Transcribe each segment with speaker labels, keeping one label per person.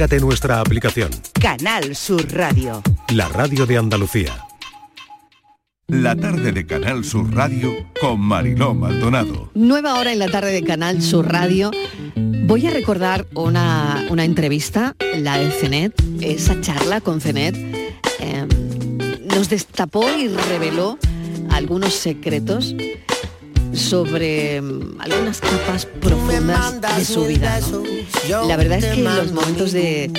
Speaker 1: Descárgate nuestra aplicación.
Speaker 2: Canal Sur Radio.
Speaker 1: La radio de Andalucía.
Speaker 3: La tarde de Canal Sur Radio con Mariló Maldonado.
Speaker 4: Nueva hora en la tarde de Canal Sur Radio. Voy a recordar una, una entrevista, la de CENET, esa charla con CENET. eh, nos destapó y reveló algunos secretos sobre mm, algunas capas profundas de su vida. ¿no? La verdad es que los momentos de,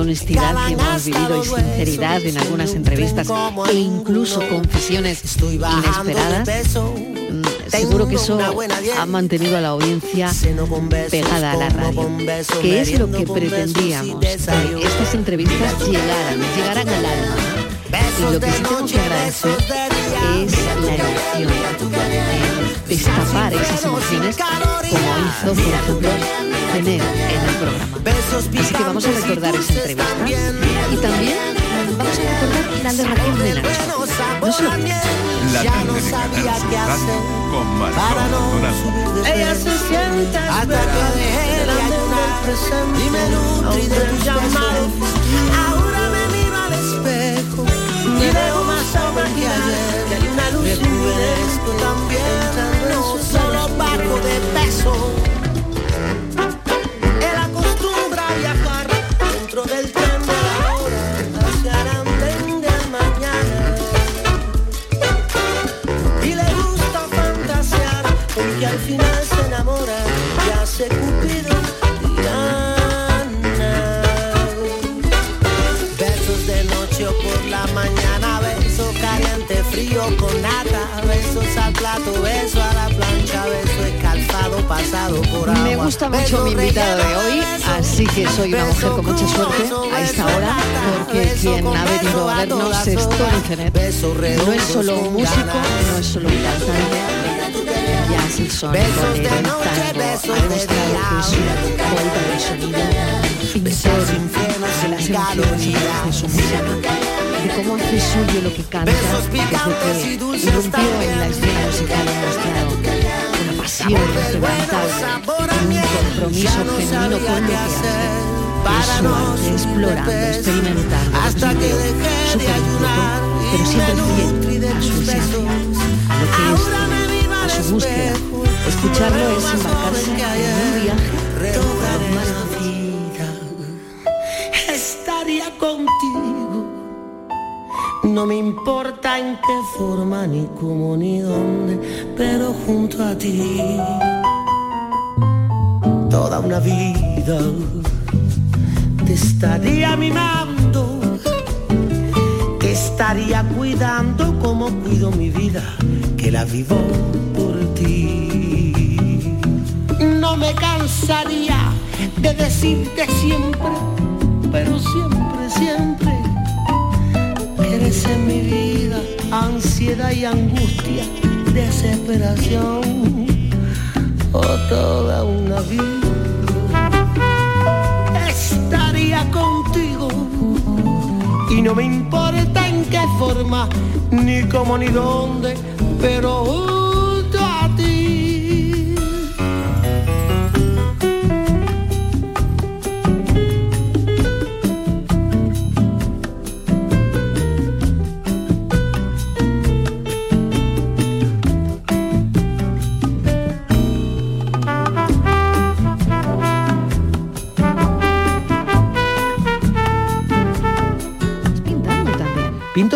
Speaker 4: honestidad que hemos vivido y sinceridad en algunas entrevistas e incluso confesiones inesperadas, mm, seguro que eso ha mantenido a la audiencia pegada a la radio, que es lo que pretendíamos, que estas entrevistas llegaran, llegaran al alma. Y lo que sí tengo que agradecer es la elección, eh, destapar esas emociones como hizo, por ejemplo, Tener en el programa. Así que vamos a recordar esa entrevista y también vamos a recordar la de Raquel de Nacho. No se lo.
Speaker 3: La tarde de Canal con Maldonado.
Speaker 5: Ella se siente hasta que dejé de ayunar. y me nutrí de tus llamados. Ahora me miro al espejo y veo más sombra que hay una luz Descubierto también, no solo bajo de peso. Pasado por agua.
Speaker 4: Me gusta mucho mi invitado de hoy, así que soy una mujer con mucha suerte a esta hora, porque quien ha venido a vernos es Tony Zenet. No es solo un músico, no es solo un cantante, ya es el sonido del tango, ha demostrado que es un poeta del sonido, de las emociones de su música, de cómo hace suyo lo que canta, desde que irrumpió en la escena musical ha mostrado una pasión inquebrantable un compromiso genuino con lo que hace. En su arte, explorando, experimentando,
Speaker 5: hasta que
Speaker 4: su pero
Speaker 5: y
Speaker 4: siempre fiel a su esencia,
Speaker 5: besos.
Speaker 4: a lo que es, a su búsqueda. Escucharlo es embarcarse en un viaje
Speaker 5: Toda
Speaker 4: más
Speaker 5: No me importa en qué forma, ni cómo, ni dónde, pero junto a ti. Toda una vida te estaría mimando, te estaría cuidando como cuido mi vida, que la vivo por ti. No me cansaría de decirte siempre, pero siempre, siempre, en mi vida ansiedad y angustia, desesperación, o toda una vida. Estaría contigo y no me importa en qué forma, ni cómo, ni dónde, pero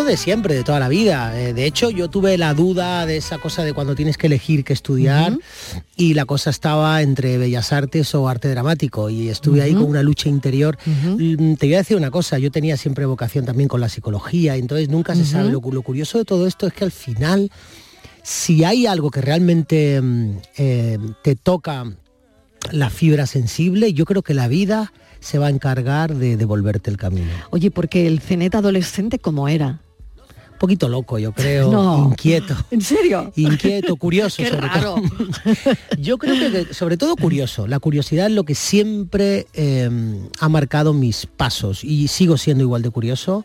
Speaker 6: de siempre, de toda la vida. Eh, De hecho, yo tuve la duda de esa cosa de cuando tienes que elegir qué estudiar y la cosa estaba entre bellas artes o arte dramático y estuve ahí con una lucha interior. Mm, Te voy a decir una cosa, yo tenía siempre vocación también con la psicología, entonces nunca se sabe. Lo curioso de todo esto es que al final, si hay algo que realmente mm, eh, te toca la fibra sensible, yo creo que la vida se va a encargar de devolverte el camino.
Speaker 4: Oye, porque el cenet adolescente, ¿cómo era?
Speaker 6: Un poquito loco, yo creo,
Speaker 4: No.
Speaker 6: inquieto.
Speaker 4: ¿En serio?
Speaker 6: Inquieto, curioso
Speaker 4: Qué
Speaker 6: sobre
Speaker 4: raro.
Speaker 6: todo. Yo creo que, sobre todo curioso. La curiosidad es lo que siempre eh, ha marcado mis pasos y sigo siendo igual de curioso.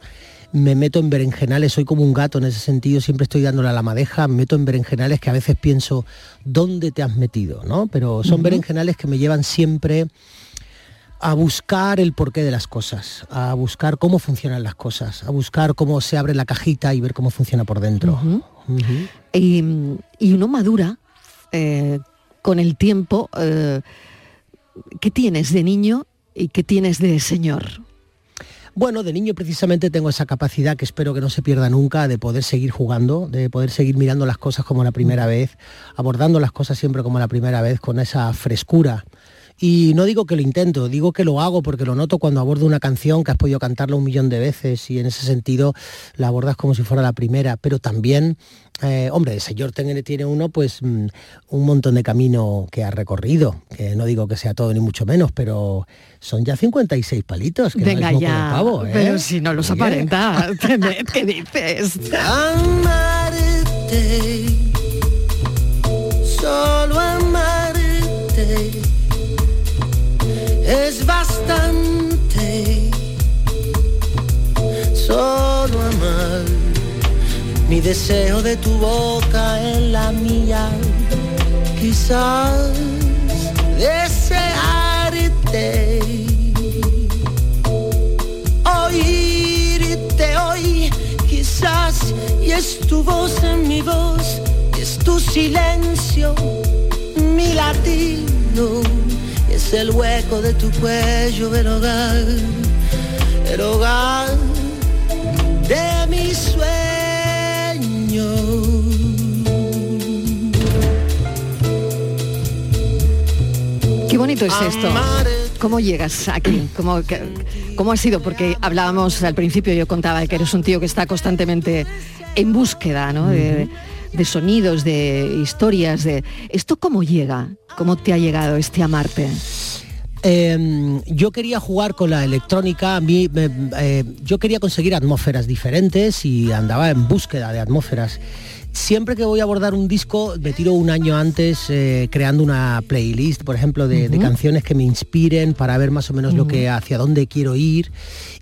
Speaker 6: Me meto en berenjenales, soy como un gato en ese sentido, siempre estoy dándole a la madeja, me meto en berenjenales que a veces pienso, ¿dónde te has metido? ¿no? Pero son berenjenales que me llevan siempre a buscar el porqué de las cosas, a buscar cómo funcionan las cosas, a buscar cómo se abre la cajita y ver cómo funciona por dentro.
Speaker 4: y, uno madura eh, con el tiempo. Eh, ¿Qué tienes de niño y qué tienes de señor?
Speaker 6: Bueno, de niño precisamente tengo esa capacidad que espero que no se pierda nunca de poder seguir jugando, de poder seguir mirando las cosas como la primera vez, abordando las cosas siempre como la primera vez, con esa frescura y no digo que lo intento, digo que lo hago porque lo noto cuando abordo una canción que has podido cantarla un millón de veces y en ese sentido la abordas como si fuera la primera, pero también, eh, hombre, el señor tiene uno pues mm, un montón de camino que ha recorrido, que no digo que sea todo ni mucho menos, pero son ya 56 palitos. Que
Speaker 4: Venga ya, pavo, ¿eh? pero si no los aparenta, ¿qué dices?
Speaker 5: solo amarte es bastante. Solo amar mi deseo de tu boca en la mía. Quizás desearte. Oírte hoy, quizás, y es tu voz en mi voz, es tu silencio, mi latido es el hueco de tu cuello el hogar, el hogar de mi sueño.
Speaker 4: Qué bonito es esto. ¿Cómo llegas aquí? ¿Cómo, ¿Cómo ha sido? Porque hablábamos al principio, yo contaba que eres un tío que está constantemente en búsqueda, ¿no? de sonidos, de historias, de esto cómo llega, cómo te ha llegado este amarte.
Speaker 6: Em, yo quería jugar con la electrónica, a mí, eh, yo quería conseguir atmósferas diferentes y andaba en búsqueda de atmósferas. Siempre que voy a abordar un disco, me tiro un año antes eh, creando una playlist, por ejemplo, de, canciones que me inspiren para ver más o menos lo que hacia dónde quiero ir.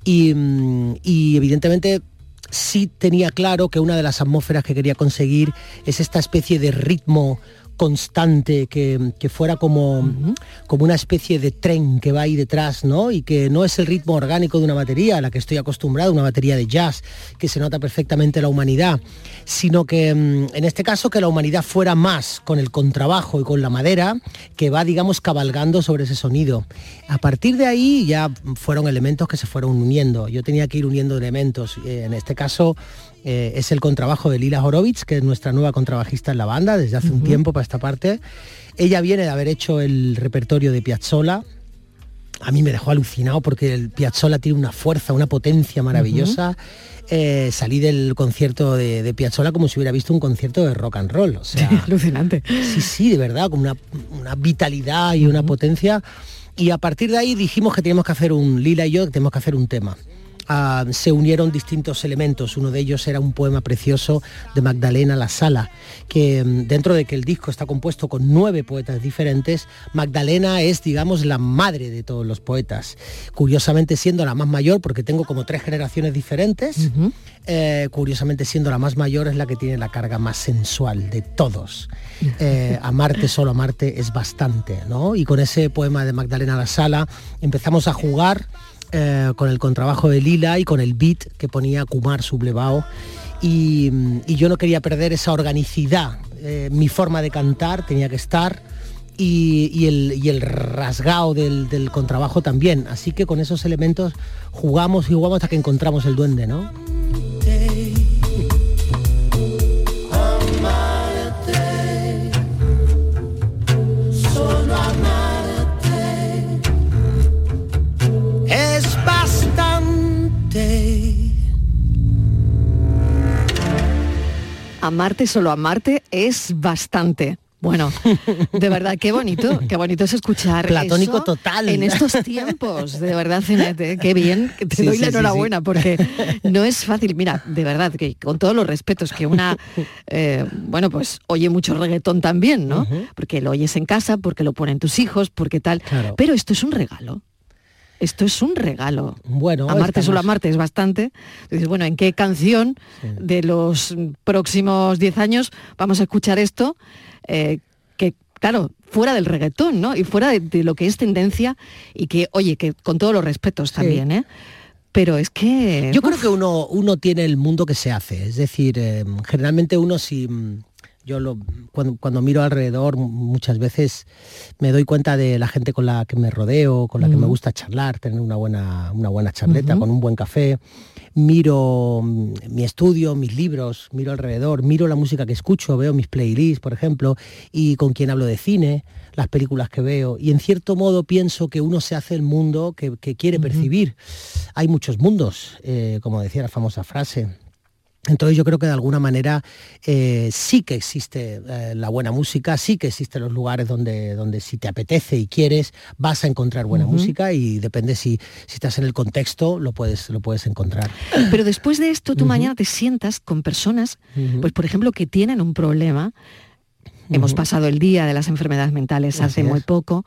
Speaker 6: y mm, evidentemente sí tenía claro que una de las atmósferas que quería conseguir es esta especie de ritmo constante, que, fuera como, como una especie de tren que va ahí detrás, ¿no? Y que no es el ritmo orgánico de una batería a la que estoy acostumbrado, una batería de jazz, que se nota perfectamente la humanidad, sino que mm, en este caso que la humanidad fuera más con el contrabajo y con la madera, que va, digamos, cabalgando sobre ese sonido. A partir de ahí ya fueron elementos que se fueron uniendo. Yo tenía que ir uniendo elementos. Eh, en este caso, eh, es el contrabajo de Lila Horowitz, que es nuestra nueva contrabajista en la banda desde hace un tiempo para esta parte. Ella viene de haber hecho el repertorio de Piazzolla. A mí me dejó alucinado porque el Piazzolla tiene una fuerza, una potencia maravillosa. Eh, salí del concierto de, de, Piazzolla como si hubiera visto un concierto de rock and roll. O sea,
Speaker 4: alucinante.
Speaker 6: Sí, sí, de verdad, con una, vitalidad y una potencia. Y a partir de ahí dijimos que teníamos que hacer un, Lila y yo, que tenemos que hacer un tema. Se unieron distintos elementos. Uno de ellos era un poema precioso de Magdalena La Sala, que mm, dentro de que el disco está compuesto con nueve poetas diferentes, Magdalena es, digamos, la madre de todos los poetas. Curiosamente siendo la más mayor, porque tengo como tres generaciones diferentes, eh, curiosamente siendo la más mayor es la que tiene la carga más sensual de todos. Eh, amarte, solo amarte es bastante, ¿no? Y con ese poema de Magdalena La Sala empezamos a jugar eh, con el contrabajo de Lila y con el beat que ponía Kumar Sublevao. Y, yo no quería perder esa organicidad. Eh, mi forma de cantar tenía que estar y, el, y el, rasgado del, del, contrabajo también. Así que con esos elementos jugamos y jugamos hasta que encontramos el duende, ¿no?
Speaker 4: Amarte, solo amarte es bastante. Bueno, de verdad, qué bonito, qué bonito es escuchar.
Speaker 6: Platónico total.
Speaker 4: En estos tiempos, de verdad, Cenete, qué bien, te doy la enhorabuena, porque no es fácil. Mira, de verdad, que con todos los respetos, que una, eh, bueno, pues oye mucho reggaetón también, ¿no? Porque lo oyes en casa, porque lo ponen tus hijos, porque tal. Pero esto es un regalo. Esto es un regalo.
Speaker 6: Bueno,
Speaker 4: amarte solo amarte es bastante. Dices, bueno, ¿en qué canción de los próximos 10 años vamos a escuchar esto? Eh, que claro, fuera del reggaetón, ¿no? Y fuera de, lo que es tendencia y que, oye, que con todos los respetos también, ¿eh? Pero es que...
Speaker 6: Yo creo que uno, uno tiene el mundo que se hace. Es decir, eh, generalmente uno si yo lo, cuando, miro alrededor muchas veces me doy cuenta de la gente con la que me rodeo, con la que me gusta charlar, tener una buena, una buena charleta, con un buen café. Miro mm, mi estudio, mis libros, miro alrededor, miro la música que escucho, veo mis playlists, por ejemplo, y con quien hablo de cine, las películas que veo. Y en cierto modo pienso que uno se hace el mundo que, quiere percibir. Hay muchos mundos, eh, como decía la famosa frase entonces yo creo que de alguna manera eh, sí que existe eh, la buena música, sí que existen los lugares donde, donde si te apetece y quieres vas a encontrar buena música y depende si, si estás en el contexto lo puedes, lo puedes encontrar.
Speaker 4: Pero después de esto tú mañana te sientas con personas, pues por ejemplo, que tienen un problema, Hemos pasado el día de las enfermedades mentales hace muy poco.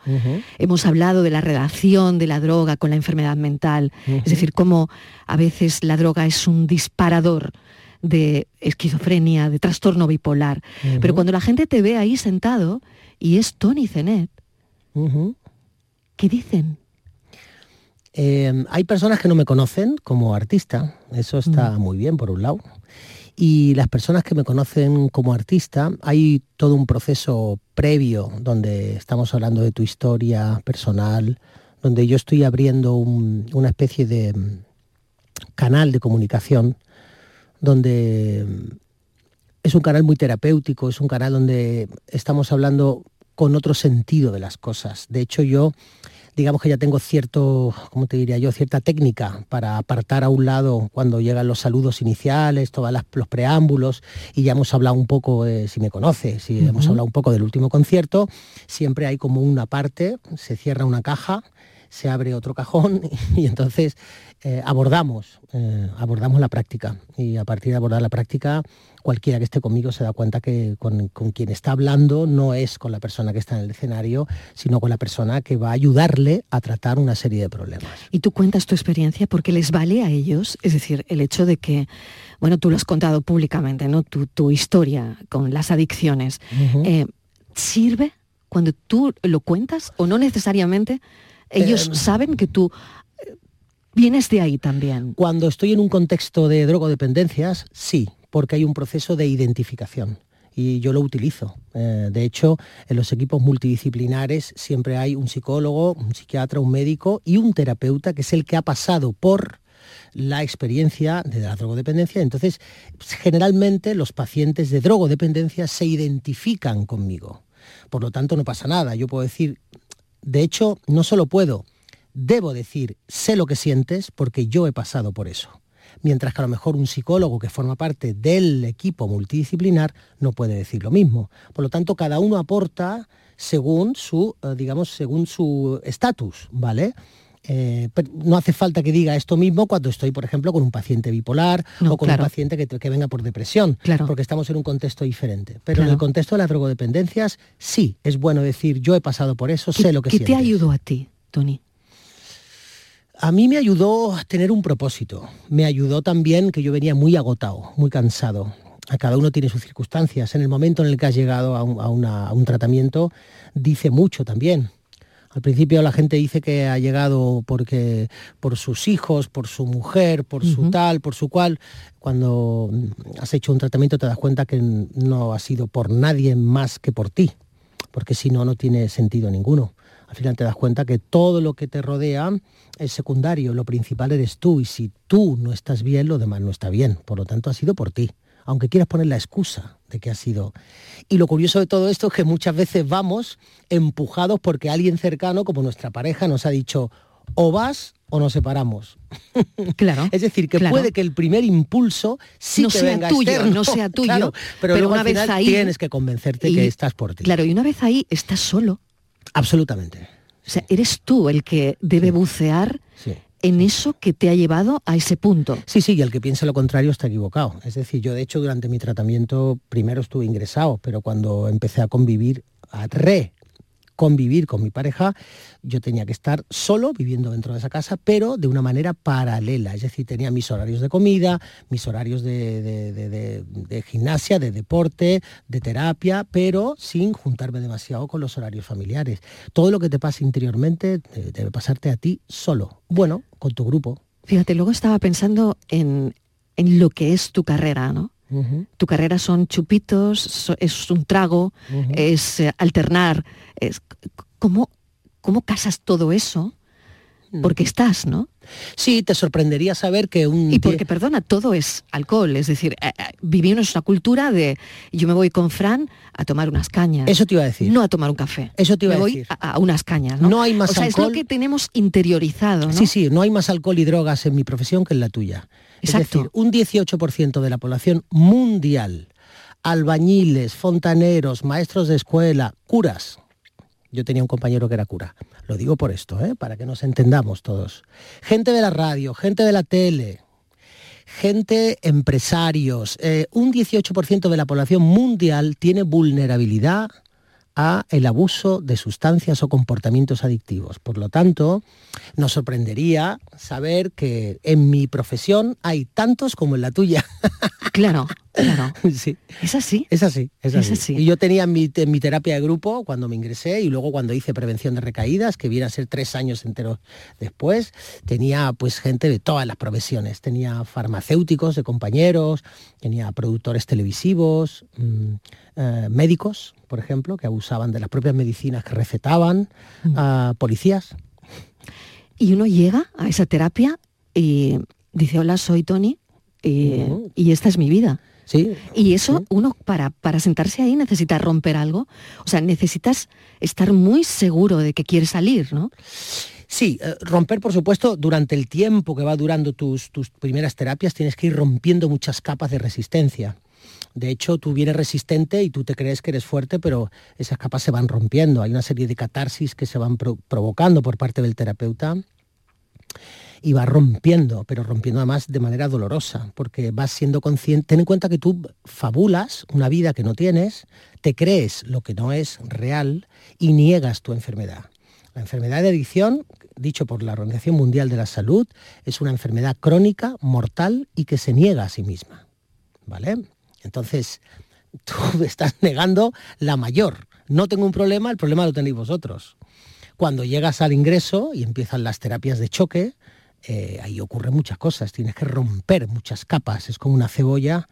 Speaker 4: Hemos hablado de la relación de la droga con la enfermedad mental. Es decir, cómo a veces la droga es un disparador de esquizofrenia, de trastorno bipolar. Pero cuando la gente te ve ahí sentado y es Tony Zenet, ¿qué dicen?
Speaker 6: Em, hay personas que no me conocen como artista, eso está muy bien por un lado. Y las personas que me conocen como artista, hay todo un proceso previo donde estamos hablando de tu historia personal, donde yo estoy abriendo una especie de mm, canal de comunicación donde es un canal muy terapéutico, es un canal donde estamos hablando con otro sentido de las cosas. De hecho, yo digamos que ya tengo cierto, ¿cómo te diría yo?, cierta técnica para apartar a un lado cuando llegan los saludos iniciales, todos los preámbulos, y ya hemos hablado un poco, si me conoce, si hemos hablado un poco del último concierto, siempre hay como una parte, se cierra una caja, se abre otro cajón y entonces eh, abordamos, eh, abordamos la práctica. Y a partir de abordar la práctica, cualquiera que esté conmigo se da cuenta que con, quien está hablando no es con la persona que está en el escenario, sino con la persona que va a ayudarle a tratar una serie de problemas.
Speaker 4: Y tú cuentas tu experiencia porque les vale a ellos, es decir, el hecho de que, bueno, tú lo has contado públicamente, ¿no? Tu, historia con las adicciones. Eh, ¿Sirve cuando tú lo cuentas o no necesariamente? Ellos saben que tú vienes de ahí también.
Speaker 6: Cuando estoy en un contexto de drogodependencias, sí, porque hay un proceso de identificación y yo lo utilizo. Eh, de hecho, en los equipos multidisciplinares siempre hay un psicólogo, un psiquiatra, un médico y un terapeuta que es el que ha pasado por la experiencia de la drogodependencia. Entonces, generalmente los pacientes de drogodependencia se identifican conmigo. Por lo tanto, no pasa nada. Yo puedo decir, de hecho, no solo puedo, debo decir, sé lo que sientes porque yo he pasado por eso. Mientras que a lo mejor un psicólogo que forma parte del equipo multidisciplinar no puede decir lo mismo. Por lo tanto, cada uno aporta según su, eh, digamos, según su estatus, ¿vale? Eh, no hace falta que diga esto mismo cuando estoy, por ejemplo, con un paciente bipolar o con un paciente que, venga por depresión, porque estamos en un contexto diferente. Pero en el contexto de las drogodependencias, sí, es bueno decir, yo he pasado por eso, sé lo que
Speaker 4: ¿Qué te ayudó a ti, Tony?
Speaker 6: A mí me ayudó a tener un propósito. Me ayudó también que yo venía muy agotado, muy cansado. A cada uno tiene sus circunstancias. En el momento en el que has llegado a un, tratamiento, dice mucho también. Al principio la gente dice que ha llegado porque por sus hijos, por su mujer, por su tal, por su cual. Cuando has hecho un tratamiento te das cuenta que no ha sido por nadie más que por ti, porque si no, no tiene sentido ninguno al final te das cuenta que todo lo que te rodea es secundario, lo principal eres tú y si tú no estás bien, lo demás no está bien. Por lo tanto, ha sido por ti, aunque quieras poner la excusa de que ha sido. Y lo curioso de todo esto es que muchas veces vamos empujados porque alguien cercano, como nuestra pareja, nos ha dicho, o vas o nos separamos.
Speaker 4: Claro.
Speaker 6: es decir, que puede que el primer impulso sí
Speaker 4: no sea
Speaker 6: venga
Speaker 4: tuyo, no sea tuyo,
Speaker 6: pero, una vez ahí tienes que convencerte que estás por ti.
Speaker 4: Claro, y una vez ahí estás solo.
Speaker 6: Absolutamente.
Speaker 4: O sea, eres tú el que debe bucear en eso que te ha llevado a ese punto.
Speaker 6: Sí, sí, y el que piensa lo contrario está equivocado. Es decir, yo de hecho durante mi tratamiento primero estuve ingresado, pero cuando empecé a convivir, a re convivir con mi pareja, yo tenía que estar solo viviendo dentro de esa casa, pero de una manera paralela. Es decir, tenía mis horarios de comida, mis horarios de, gimnasia, de deporte, de terapia, pero sin juntarme demasiado con los horarios familiares. Todo lo que te pasa interiormente debe pasarte a ti solo. Bueno, con tu grupo.
Speaker 4: Fíjate, luego estaba pensando en, lo que es tu carrera, ¿no? Tu carrera son chupitos, es un trago, es eh, alternar. Es, ¿cómo, ¿Cómo casas todo eso? Mm. Porque estás, ¿no?
Speaker 6: Sí, te sorprendería saber que un...
Speaker 4: Y porque, perdona, todo es alcohol. Es decir, eh, eh, vivimos una cultura de yo me voy con Fran a tomar unas cañas.
Speaker 6: Eso te iba a decir.
Speaker 4: No a tomar un café.
Speaker 6: Eso te iba
Speaker 4: a
Speaker 6: decir.
Speaker 4: Voy a, unas cañas, ¿no?
Speaker 6: No hay más
Speaker 4: o sea, es lo que tenemos interiorizado, ¿no?
Speaker 6: Sí, sí, no hay más alcohol y drogas en mi profesión que en la tuya. Es decir, un 18% de la población mundial, albañiles, fontaneros, maestros de escuela, curas. Yo tenía un compañero que era cura. Lo digo por esto, ¿eh? para que nos entendamos todos. Gente de la radio, gente de la tele, gente, empresarios. Eh, un 18% de la población mundial tiene vulnerabilidad a el abuso de sustancias o comportamientos adictivos. Por lo tanto, nos sorprendería saber que en mi profesión hay tantos como en la tuya.
Speaker 4: Claro, claro. Sí. ¿Es así?
Speaker 6: Es así, es así. Y yo tenía mi, mi terapia de grupo cuando me ingresé y luego cuando hice prevención de recaídas, que viene a ser tres años enteros después, tenía pues gente de todas las profesiones. Tenía farmacéuticos de compañeros, tenía productores televisivos, mm, eh, médicos, por ejemplo, que abusaban de las propias medicinas que recetaban, mm. policías.
Speaker 4: Y uno llega a esa terapia y dice, hola, soy Tony y, esta es mi vida.
Speaker 6: Sí,
Speaker 4: y eso uno para, para sentarse ahí necesita romper algo. O sea, necesitas estar muy seguro de que quieres salir, ¿no?
Speaker 6: Sí, eh, romper, por supuesto, durante el tiempo que va durando tus, tus primeras terapias, tienes que ir rompiendo muchas capas de resistencia. De hecho, tú vienes resistente y tú te crees que eres fuerte, pero esas capas se van rompiendo. Hay una serie de catarsis que se van provocando por parte del terapeuta y va rompiendo, pero rompiendo además de manera dolorosa, porque vas siendo consciente. Ten en cuenta que tú fabulas una vida que no tienes, te crees lo que no es real y niegas tu enfermedad. La enfermedad de adicción, dicho por la Organización Mundial de la Salud, es una enfermedad crónica, mortal y que se niega a sí misma. ¿Vale? Entonces, tú estás negando la mayor. No tengo un problema, el problema lo tenéis vosotros. Cuando llegas al ingreso y empiezan las terapias de choque, eh, ahí ocurren muchas cosas, tienes que romper muchas capas, es como una cebolla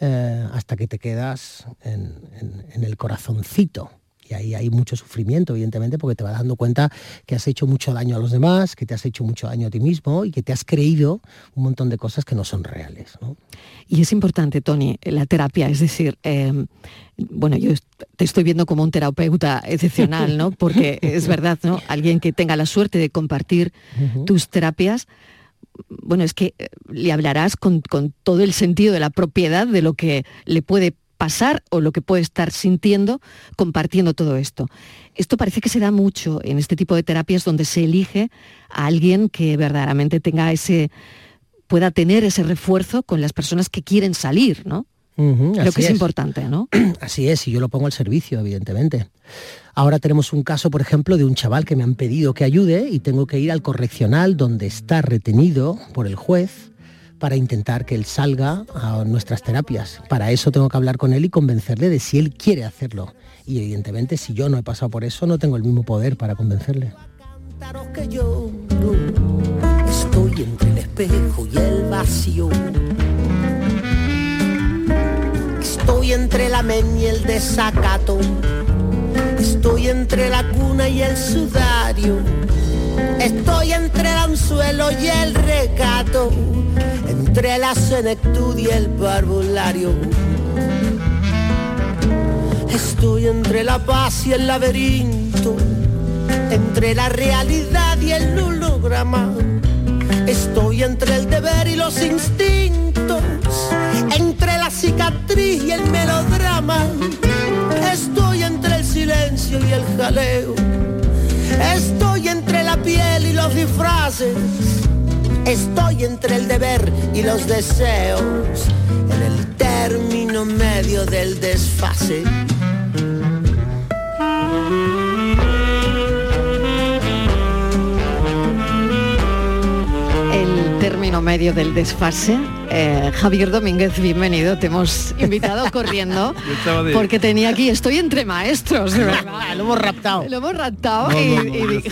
Speaker 6: eh, hasta que te quedas en el corazoncito y ahí hay mucho sufrimiento, evidentemente, porque te vas dando cuenta que has hecho mucho daño a los demás, que te has hecho mucho daño a ti mismo y que te has creído un montón de cosas que no son reales.
Speaker 4: Y es importante, Tony, la terapia, es decir, em, bueno, yo te estoy viendo como un terapeuta excepcional, ¿no? Porque es verdad, ¿no? Alguien que tenga la suerte de compartir tus terapias, bueno, es que eh, le hablarás con, con, todo el sentido de la propiedad de lo que le puede pasar o lo que puede estar sintiendo compartiendo todo esto. Esto parece que se da mucho en este tipo de terapias donde se elige a alguien que verdaderamente tenga ese pueda tener ese refuerzo con las personas que quieren salir, ¿no? lo que es, importante, ¿no?
Speaker 6: Así es, y yo lo pongo al servicio, evidentemente. Ahora tenemos un caso, por ejemplo, de un chaval que me han pedido que ayude y tengo que ir al correccional donde está retenido por el juez para intentar que él salga a nuestras terapias. Para eso tengo que hablar con él y convencerle de si él quiere hacerlo. Y evidentemente si yo no he pasado por eso no tengo el mismo poder para convencerle.
Speaker 5: Estoy entre el la men y el desacato. Estoy entre la cuna y el sudario. Estoy entre el anzuelo y el recato entre la senectud y el parvulario. Estoy entre la paz y el laberinto, entre la realidad y el holograma. Estoy entre el deber y los instintos, entre la cicatriz y el melodrama. Estoy entre el silencio y el jaleo. Estoy entre la piel y los disfraces Estoy entre el deber y los deseos, en el término medio del desfase.
Speaker 4: El término medio del desfase eh, Javier Domínguez, bienvenido. Te hemos invitado corriendo porque tenía aquí, estoy entre maestros, verdad.
Speaker 6: Ah, lo hemos raptado.
Speaker 4: Lo hemos raptado
Speaker 7: eh,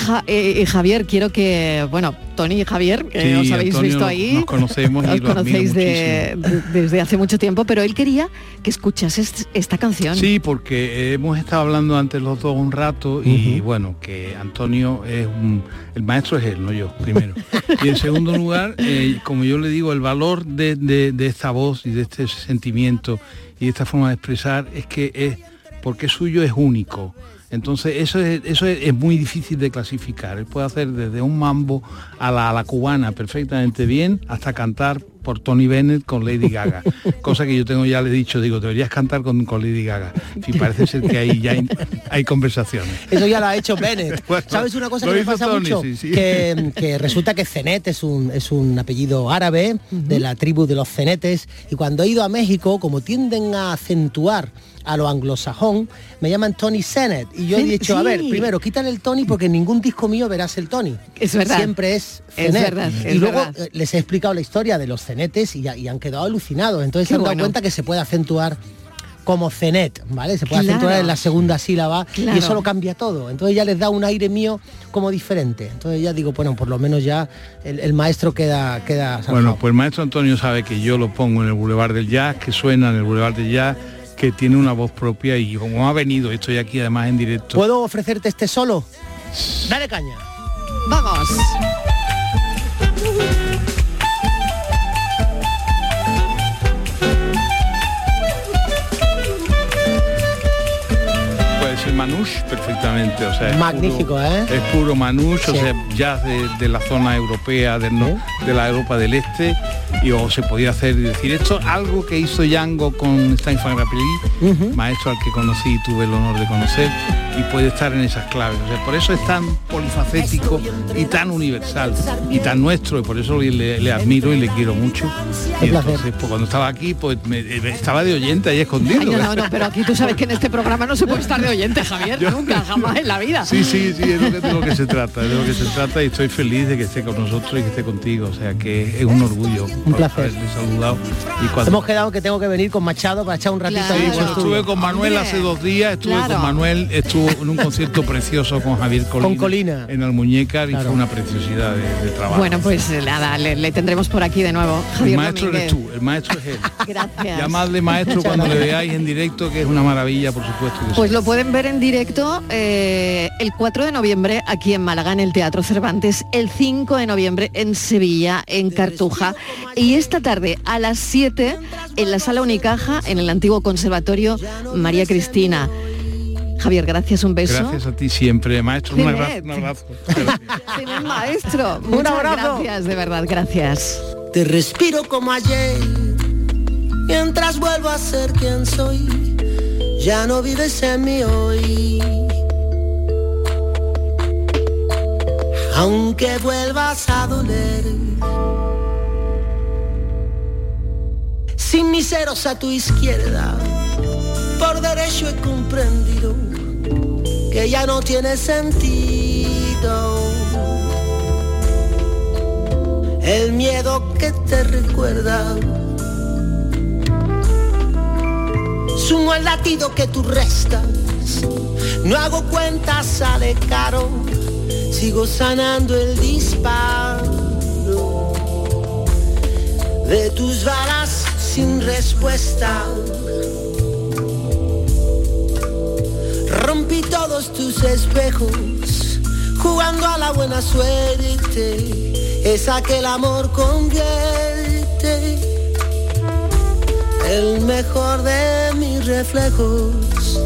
Speaker 4: y, Javier, quiero que, bueno, Tony y Javier, que
Speaker 7: Sí,
Speaker 4: os habéis
Speaker 7: Antonio,
Speaker 4: visto ahí,
Speaker 7: nos conocemos y
Speaker 4: os
Speaker 7: lo admiro
Speaker 4: conocéis de- de- desde hace mucho tiempo, pero él quería que escuchases esta canción.
Speaker 7: Sí, porque hemos estado hablando antes los dos un rato y bueno, que Antonio es un... El maestro es él, no yo, primero. Y en segundo lugar, eh, como yo le digo, el valor de, de- de esta voz y de este sentimiento y de esta forma de expresar es que es, porque suyo es único. Entonces eso es, eso es, es muy difícil de clasificar. Él puede hacer desde un mambo a la, a la cubana perfectamente bien hasta cantar por Tony Bennett con Lady Gaga. Cosa que yo tengo ya le he dicho, digo, deberías cantar con, con Lady Gaga. Y parece ser que ahí ya hay, hay conversaciones.
Speaker 6: Eso ya lo ha hecho Bennett.
Speaker 7: Bueno,
Speaker 6: ¿Sabes una cosa que me pasa
Speaker 7: Tony,
Speaker 6: mucho?
Speaker 7: sí, sí.
Speaker 6: Que, que resulta que Cenet es un, es un apellido árabe de la tribu de los cenetes y cuando he ido a México, como tienden a acentuar a lo anglosajón, me llaman Tony Sennett. Y yo he
Speaker 4: Sí,
Speaker 6: dicho, a ver, primero, quítale el Tony porque en ningún disco mío verás el Tony.
Speaker 4: Es verdad.
Speaker 6: Siempre es
Speaker 4: Es
Speaker 6: Cenet.
Speaker 4: verdad, es
Speaker 6: y luego
Speaker 4: verdad.
Speaker 6: eh, les he explicado la historia de los cenetes y, han quedado alucinados. Entonces
Speaker 4: Qué
Speaker 6: se han dado
Speaker 4: bueno.
Speaker 6: cuenta que se puede acentuar como cenet, ¿vale? Se puede
Speaker 4: Claro.
Speaker 6: acentuar en la segunda sílaba y eso lo cambia todo. Entonces ya les da un aire mío como diferente. Entonces ya digo, bueno, por lo menos ya el, el maestro queda queda
Speaker 7: Bueno, pues el maestro Antonio sabe que yo lo pongo en el Boulevard del Jazz, que suena en el Boulevard del Jazz, que tiene una voz propia y como ha venido, estoy aquí además en directo.
Speaker 6: ¿Puedo ofrecerte este solo? Dale caña.
Speaker 4: Vamos.
Speaker 7: Manouche perfectamente, o sea, es
Speaker 6: Magnífico,
Speaker 7: puro-
Speaker 6: ¿eh?
Speaker 7: Es puro manouche,
Speaker 6: Sí.
Speaker 7: o sea, jazz de, de la zona europea, del no- de la Europa del Este, y o se podía hacer y decir esto, algo que hizo Django con Steinfeld Grappelli, maestro al que conocí y tuve el honor de conocer, y puede estar en esas claves. O sea, por eso es tan polifacético y tan universal y tan nuestro, y por eso le, admiro y le quiero mucho. Y entonces, pues, cuando estaba aquí, pues me- me- estaba de oyente ahí escondido.
Speaker 4: Ay, no, no, no, pero aquí tú sabes que en este programa no se puede estar de oyente, Javier, nunca, jamás en la vida.
Speaker 7: Sí, sí, sí, es lo que, de lo que se trata, es de lo que se trata y estoy feliz de que esté con nosotros y que esté contigo, o sea que es un orgullo
Speaker 6: Un placer.
Speaker 7: saludado y cuando
Speaker 6: Hemos quedado que tengo que venir con Machado para echar un ratito
Speaker 4: Claro.
Speaker 7: Sí, bueno, estuve con Manuel
Speaker 4: Hombre,
Speaker 7: hace dos días, estuve
Speaker 4: claro.
Speaker 7: con Manuel, estuvo en un concierto precioso con Javier Colina,
Speaker 6: Con Colina.
Speaker 7: en Almuñécar y
Speaker 6: Claro.
Speaker 7: fue una preciosidad de, de trabajo.
Speaker 4: Bueno, pues nada, le, le tendremos por aquí de nuevo.
Speaker 7: el maestro
Speaker 4: Domínguez.
Speaker 7: eres tú, el maestro es él.
Speaker 4: Gracias.
Speaker 7: Llamadle maestro
Speaker 6: Muchas
Speaker 7: cuando le veáis en directo, que es una maravilla, por supuesto. que.
Speaker 4: Pues lo pueden ver en directo eh, el 4 de noviembre aquí en Málaga, en el Teatro Cervantes, el 5 de noviembre en Sevilla, en Cartuja, y esta tarde a las 7 en la Sala Unicaja, en el antiguo Conservatorio María Cristina. Javier, gracias, un beso.
Speaker 7: Gracias a ti siempre, maestro. Un abrazo. Un
Speaker 4: maestro. Muchas
Speaker 6: abrazo.
Speaker 4: gracias, de verdad, gracias.
Speaker 5: Te respiro como ayer, mientras vuelvo a ser quien soy. Ya no vives en mí hoy. Aunque vuelvas a doler. Sin miseros a tu izquierda, por derecho he comprendido que ya no tiene sentido. El miedo que te recuerda. Sumo el latido que tú restas. No hago cuentas, sale caro. Sigo sanando el disparo de tus balas sin respuesta. Rompí todos tus espejos, jugando a la buena suerte. Es aquel amor convierte el mejor de mis reflejos.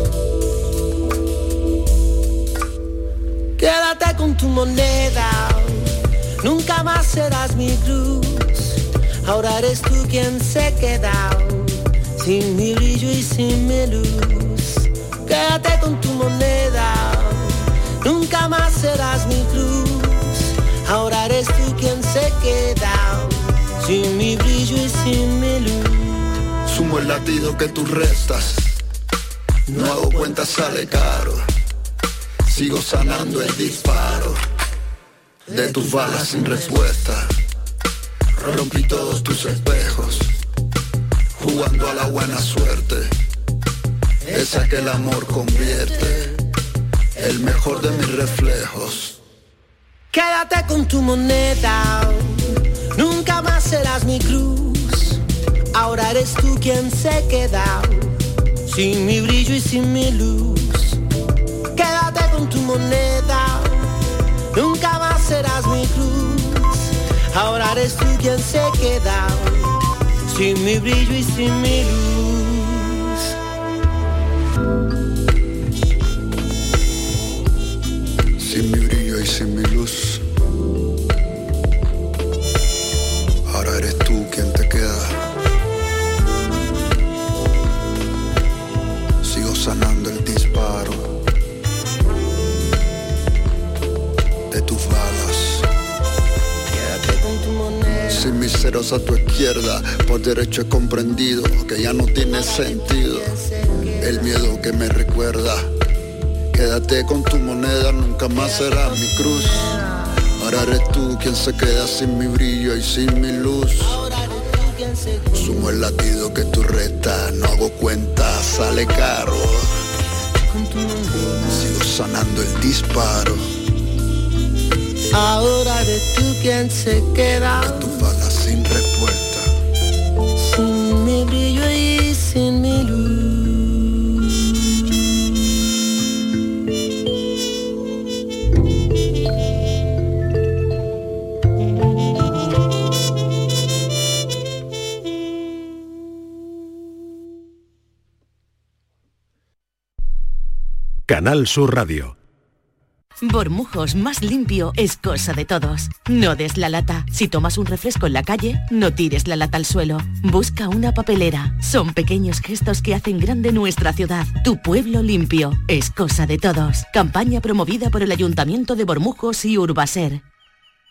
Speaker 5: Quédate con tu moneda, nunca más serás mi cruz. Ahora eres tú quien se queda sin mi brillo y sin mi luz. Quédate con tu moneda, nunca más serás mi cruz. Ahora eres tú quien se queda sin mi brillo y sin mi luz.
Speaker 8: Sumo el latido que tú restas. No hago cuentas, sale caro. Sigo sanando el disparo de tus balas sin respuesta. Rompí todos tus espejos, jugando a la buena suerte. Esa que el amor convierte, el mejor de mis reflejos.
Speaker 5: Quédate con tu moneda, nunca más serás mi cruz. Ahora eres tú quien se queda, sin mi brillo y sin mi luz. Quédate con tu moneda, nunca más serás mi cruz. Ahora eres tú quien se queda, sin mi brillo y sin mi luz.
Speaker 8: Sin mi brillo y sin mi luz. Ceros a tu izquierda, por derecho he comprendido que ya no tiene sentido el miedo que me recuerda. Quédate con tu moneda, nunca más será mi cruz. Ahora eres tú quien se queda sin mi brillo y sin mi luz. Sumo el latido que tú restas, no hago cuenta, sale caro. Sigo sanando el disparo,
Speaker 5: Ahora eres tú quien se queda,
Speaker 8: tus balas sin respuesta.
Speaker 5: sin mi brillo y sin mi luz.
Speaker 1: Canal Sur Radio.
Speaker 9: Bormujos más limpio es cosa de todos. No des la lata. Si tomas un refresco en la calle, no tires la lata al suelo. Busca una papelera. Son pequeños gestos que hacen grande nuestra ciudad. Tu pueblo limpio es cosa de todos. Campaña promovida por el Ayuntamiento de Bormujos y Urbaser.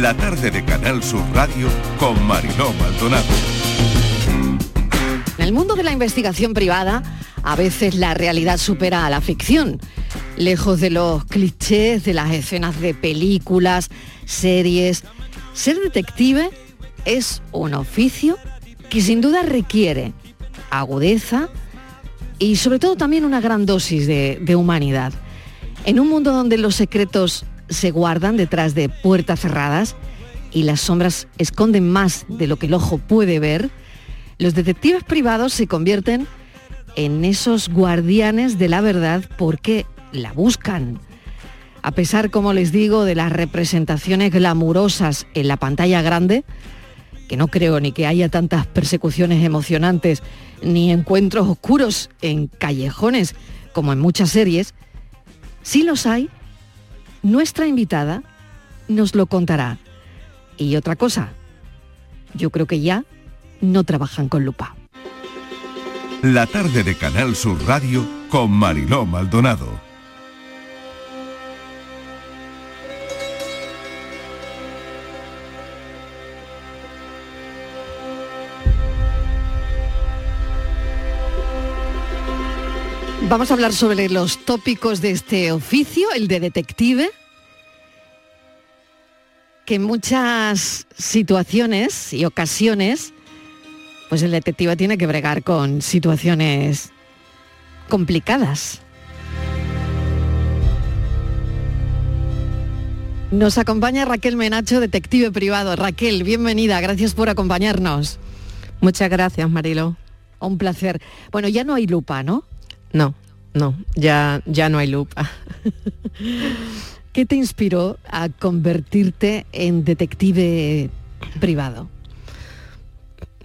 Speaker 3: La tarde de Canal Sur Radio con Mariló Maldonado.
Speaker 4: En el mundo de la investigación privada, a veces la realidad supera a la ficción. Lejos de los clichés de las escenas de películas, series, ser detective es un oficio que sin duda requiere agudeza y sobre todo también una gran dosis de, de humanidad. En un mundo donde los secretos se guardan detrás de puertas cerradas y las sombras esconden más de lo que el ojo puede ver, los detectives privados se convierten en esos guardianes de la verdad porque la buscan. A pesar, como les digo, de las representaciones glamurosas en la pantalla grande, que no creo ni que haya tantas persecuciones emocionantes ni encuentros oscuros en callejones como en muchas series, sí los hay, nuestra invitada nos lo contará. Y otra cosa, yo creo que ya no trabajan con lupa.
Speaker 3: La tarde de Canal Sur Radio con Mariló Maldonado.
Speaker 4: Vamos a hablar sobre los tópicos de este oficio, el de detective, que en muchas situaciones y ocasiones, pues el detective tiene que bregar con situaciones complicadas. Nos acompaña Raquel Menacho, detective privado. Raquel, bienvenida, gracias por acompañarnos.
Speaker 10: Muchas gracias, Marilo.
Speaker 4: Un placer. Bueno, ya no hay lupa, ¿no?
Speaker 10: No, no, ya, ya no hay lupa.
Speaker 4: ¿Qué te inspiró a convertirte en detective privado?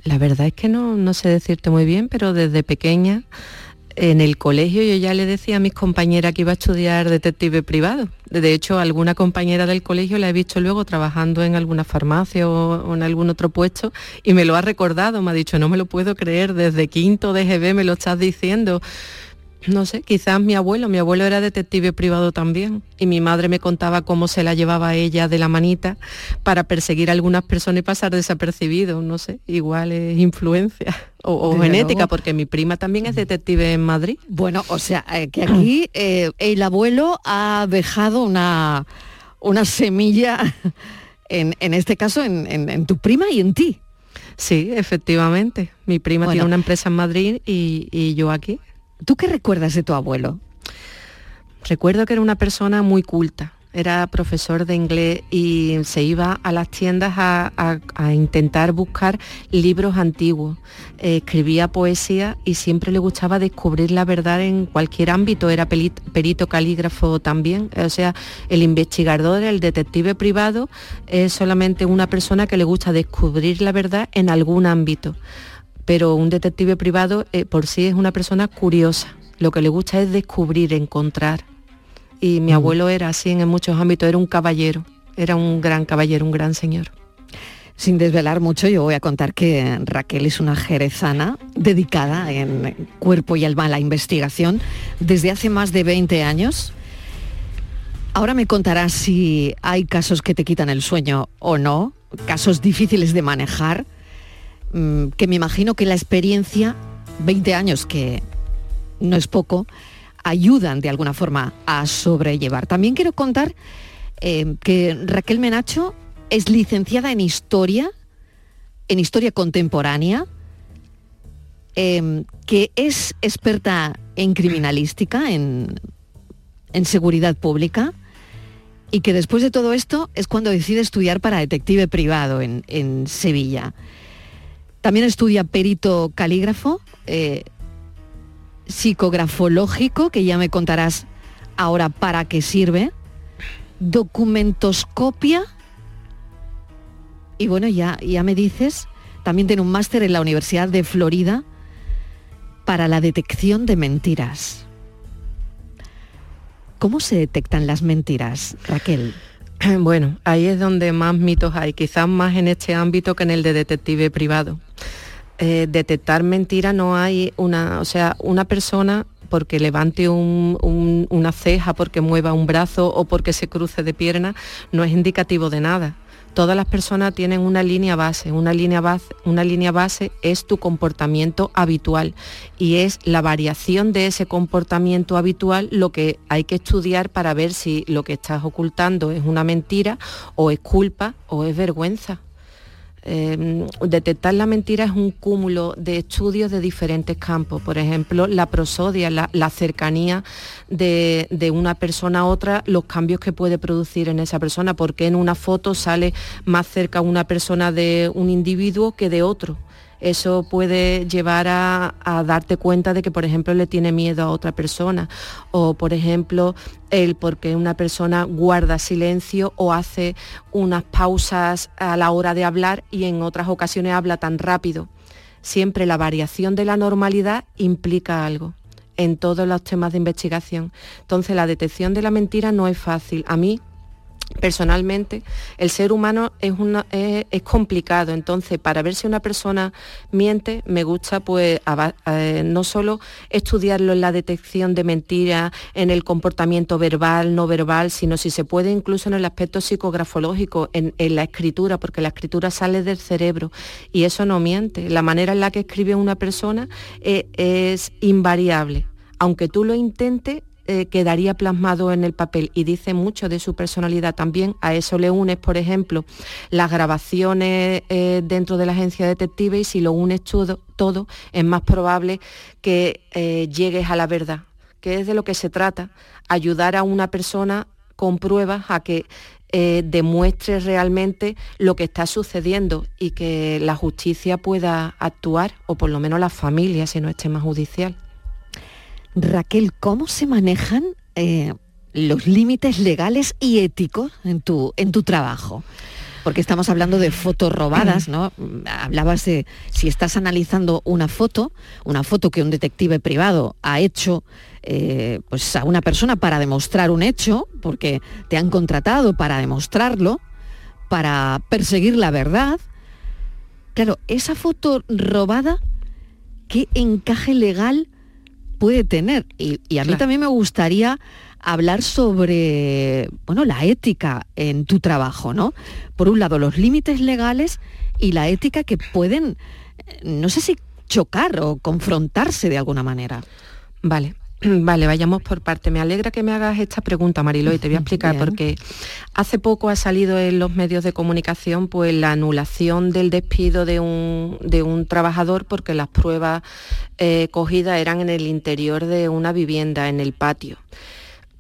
Speaker 10: La verdad es que no, no sé decirte muy bien, pero desde pequeña en el colegio yo ya le decía a mis compañeras que iba a estudiar detective privado. De hecho, alguna compañera del colegio la he visto luego trabajando en alguna farmacia o, en algún otro puesto y me lo ha recordado, me ha dicho, no me lo puedo creer, desde quinto de GB me lo estás diciendo no sé, quizás mi abuelo, mi abuelo era detective privado también y mi madre me contaba cómo se la llevaba ella de la manita para perseguir a algunas personas y pasar desapercibido, no sé, igual es influencia o, genética, porque mi prima también es detective en Madrid.
Speaker 4: Bueno, o sea, eh, que aquí eh, el abuelo ha dejado una, una semilla, en, este caso, en, tu prima y en ti.
Speaker 10: Sí, efectivamente. Mi prima tiene una empresa en Madrid y yo aquí.
Speaker 4: ¿Tú qué recuerdas de tu abuelo?
Speaker 10: Recuerdo que era una persona muy culta, era profesor de inglés y se iba a las tiendas a, intentar buscar libros antiguos. escribía poesía y siempre le gustaba descubrir la verdad en cualquier ámbito. Era perito calígrafo también. O sea, el investigador, el detective privado, es solamente una persona que le gusta descubrir la verdad en algún ámbito pero un detective privado eh, por sí es una persona curiosa. Lo que le gusta es descubrir, encontrar. Y mi abuelo era así en muchos ámbitos, era un caballero, era un gran caballero, un gran señor.
Speaker 4: Sin desvelar mucho, yo voy a contar que Raquel es una jerezana dedicada en cuerpo y alma a la investigación desde hace más de 20 años. Ahora me contarás si hay casos que te quitan el sueño o no, casos difíciles de manejar, Mm, que me imagino que la experiencia, 20 años que no es poco, ayudan de alguna forma a sobrellevar. También quiero contar eh, que Raquel Menacho es licenciada en historia, en historia contemporánea, em, que es experta en criminalística, en, seguridad pública, y que después de todo esto es cuando decide estudiar para detective privado en Sevilla. También estudia perito calígrafo, eh, psicografológico, que ya me contarás ahora para qué sirve, documentoscopia, y bueno, ya, ya me dices, también tiene un máster en la Universidad de Florida para la detección de mentiras. ¿Cómo se detectan las mentiras, Raquel?
Speaker 10: Bueno, ahí es donde más mitos hay, quizás más en este ámbito que en el de detective privado. Eh, detectar mentira no hay una, o sea, una persona porque levante una ceja, porque mueva un brazo o porque se cruce de pierna, no es indicativo de nada. Todas las personas tienen una línea base, una línea base, una línea base es tu comportamiento habitual y es la variación de ese comportamiento habitual lo que hay que estudiar para ver si lo que estás ocultando es una mentira o es culpa o es vergüenza. Em, detectar la mentira es un cúmulo de estudios de diferentes campos. Por ejemplo, la prosodia, la, cercanía de, de, una persona a otra, los cambios que puede producir en esa persona, porque en una foto sale más cerca una persona de un individuo que de otro eso puede llevar a, darte cuenta de que, por ejemplo, le tiene miedo a otra persona o, por ejemplo, el porque una persona guarda silencio o hace unas pausas a la hora de hablar y en otras ocasiones habla tan rápido. Siempre la variación de la normalidad implica algo en todos los temas de investigación. Entonces, la detección de la mentira no es fácil. A mí, personalmente, el ser humano es, es, complicado, entonces para ver si una persona miente, me gusta pues eh, no solo estudiarlo en la detección de mentiras, en el comportamiento verbal, no verbal, sino si se puede incluso en el aspecto psicografológico, en, la escritura, porque la escritura sale del cerebro y eso no miente. La manera en la que escribe una persona eh, es invariable. Aunque tú lo intentes, eh, quedaría plasmado en el papel y dice mucho de su personalidad también. A eso le unes, por ejemplo, las grabaciones eh, dentro de la agencia detective y si lo unes todo, es más probable que eh, llegues a la verdad, que es de lo que se trata, ayudar a una persona con pruebas a que demuestre realmente lo que está sucediendo y que la justicia pueda actuar, o por lo menos la familia, si no es tema judicial.
Speaker 4: Raquel, ¿cómo se manejan eh, los límites legales y éticos en tu, en tu trabajo? Porque estamos hablando de fotos robadas, ¿no? Hablabas de si estás analizando una foto, una foto que un detective privado ha hecho eh, pues a una persona para demostrar un hecho, porque te han contratado para demostrarlo, para perseguir la verdad. Claro, esa foto robada, ¿qué encaje legal puede tener? Y, y a mí
Speaker 10: Claro.
Speaker 4: también me gustaría hablar sobre bueno, la ética en tu trabajo, ¿no? Por un lado, los límites legales y la ética que pueden, eh, no sé si chocar o confrontarse de alguna manera.
Speaker 10: Vale. Vale, vayamos por parte. Me alegra que me hagas esta pregunta, Marilo, y te voy a explicar
Speaker 4: Bien.
Speaker 10: porque hace poco ha salido en los medios de comunicación pues la anulación del despido de un, de un trabajador porque las pruebas eh, cogidas eran en el interior de una vivienda, en el patio.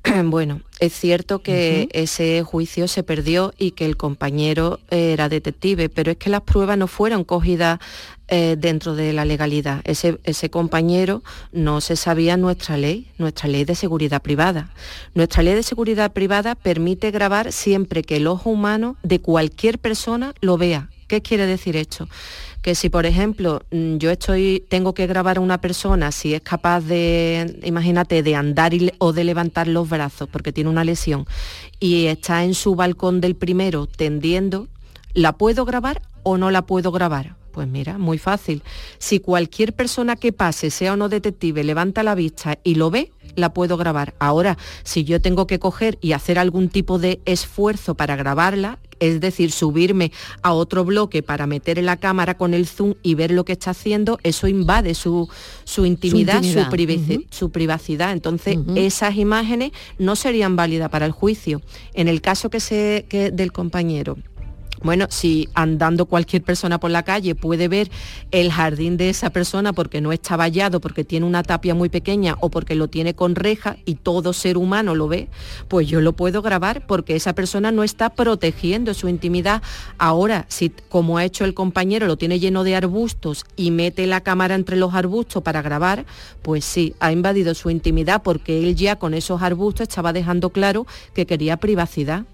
Speaker 10: Bueno, es cierto que ese juicio se perdió y que el compañero era detective, pero es que las pruebas no fueron cogidas eh, dentro de la legalidad. Ese, compañero no se sabía nuestra ley, nuestra ley de seguridad privada. Nuestra ley de seguridad privada permite grabar siempre que el ojo humano de cualquier persona lo vea. ¿Qué quiere decir esto? que si por ejemplo mm, yo estoy tengo que grabar a una persona si es capaz de imagínate de andar o de levantar los brazos porque tiene una lesión y está en su balcón del primero tendiendo la puedo grabar o no la puedo grabar pues mira, muy fácil. Si cualquier persona que pase, sea o no detective, levanta la vista y lo ve, la puedo grabar. Ahora, si yo tengo que coger y hacer algún tipo de esfuerzo para grabarla, es decir, subirme a otro bloque para meter en la cámara con el zoom y ver lo que está haciendo, eso invade su, su intimidad, su privacidad. Entonces, esas imágenes no serían válidas para el juicio. En el caso que se, que del compañero, bueno, si andando cualquier persona por la calle puede ver el jardín de esa persona porque no está vallado, porque tiene una tapia muy pequeña o porque lo tiene con reja y todo ser humano lo ve, pues yo lo puedo grabar porque esa persona no está protegiendo su intimidad. Ahora, si como ha hecho el compañero lo tiene lleno de arbustos y mete la cámara entre los arbustos para grabar, pues sí, ha invadido su intimidad porque él ya con esos arbustos estaba dejando claro que quería privacidad.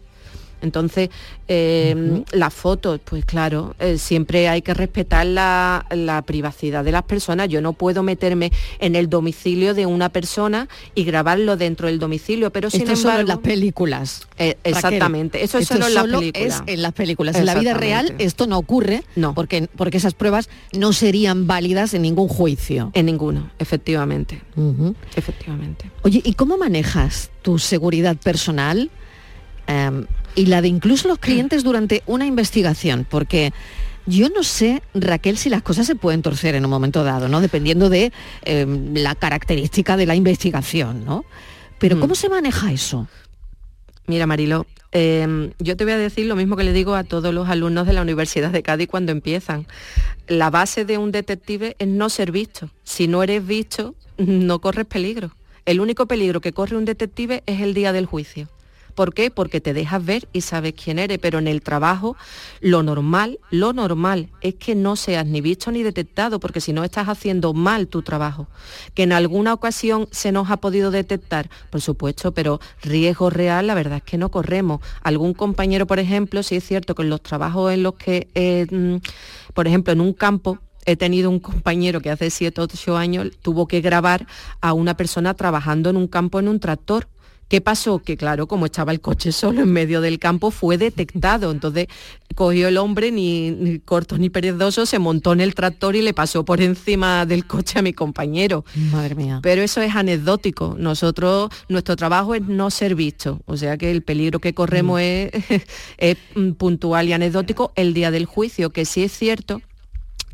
Speaker 10: Entonces, eh, las fotos, pues claro, eh, siempre hay que respetar la, la privacidad de las personas. Yo no puedo meterme en el domicilio de una persona y grabarlo dentro del domicilio, pero sin
Speaker 4: Esto es solo en las
Speaker 10: embargo...
Speaker 4: películas.
Speaker 10: Eh,
Speaker 4: Raquel.
Speaker 10: exactamente, eso es
Speaker 4: Esto
Speaker 10: solo en las películas.
Speaker 4: es en las películas. En la vida real esto no ocurre porque, porque esas pruebas no serían válidas en ningún juicio.
Speaker 10: En ninguno, efectivamente. Efectivamente.
Speaker 4: Oye, ¿y cómo manejas tu seguridad personal em, y la de incluso los clientes durante una investigación? Porque yo no sé, Raquel, si las cosas se pueden torcer en un momento dado, ¿no? Dependiendo de em, la característica de la investigación, ¿no? Pero ¿cómo se maneja eso?
Speaker 10: Mira, Marilo, eh, yo te voy a decir lo mismo que le digo a todos los alumnos de la Universidad de Cádiz cuando empiezan. La base de un detective es no ser visto. Si no eres visto, no corres peligro. El único peligro que corre un detective es el día del juicio. ¿Por qué? Porque te dejas ver y sabes quién eres, pero en el trabajo lo normal, lo normal es que no seas ni visto ni detectado, porque si no estás haciendo mal tu trabajo. Que en alguna ocasión se nos ha podido detectar, por supuesto, pero riesgo real la verdad es que no corremos. Algún compañero, por ejemplo, sí es cierto que en los trabajos en los que, eh, mm, por ejemplo, en un campo, He tenido un compañero que hace 7 o 8 años tuvo que grabar a una persona trabajando en un campo en un tractor. ¿Qué pasó? Que claro, como estaba el coche solo en medio del campo, fue detectado. Entonces cogió el hombre, ni, ni corto ni perezoso, se montó en el tractor y le pasó por encima del coche a mi compañero.
Speaker 4: Madre mía.
Speaker 10: Pero eso es anecdótico. Nosotros, nuestro trabajo es no ser visto. O sea que el peligro que corremos es, es mm, puntual y anecdótico el día del juicio, que sí es cierto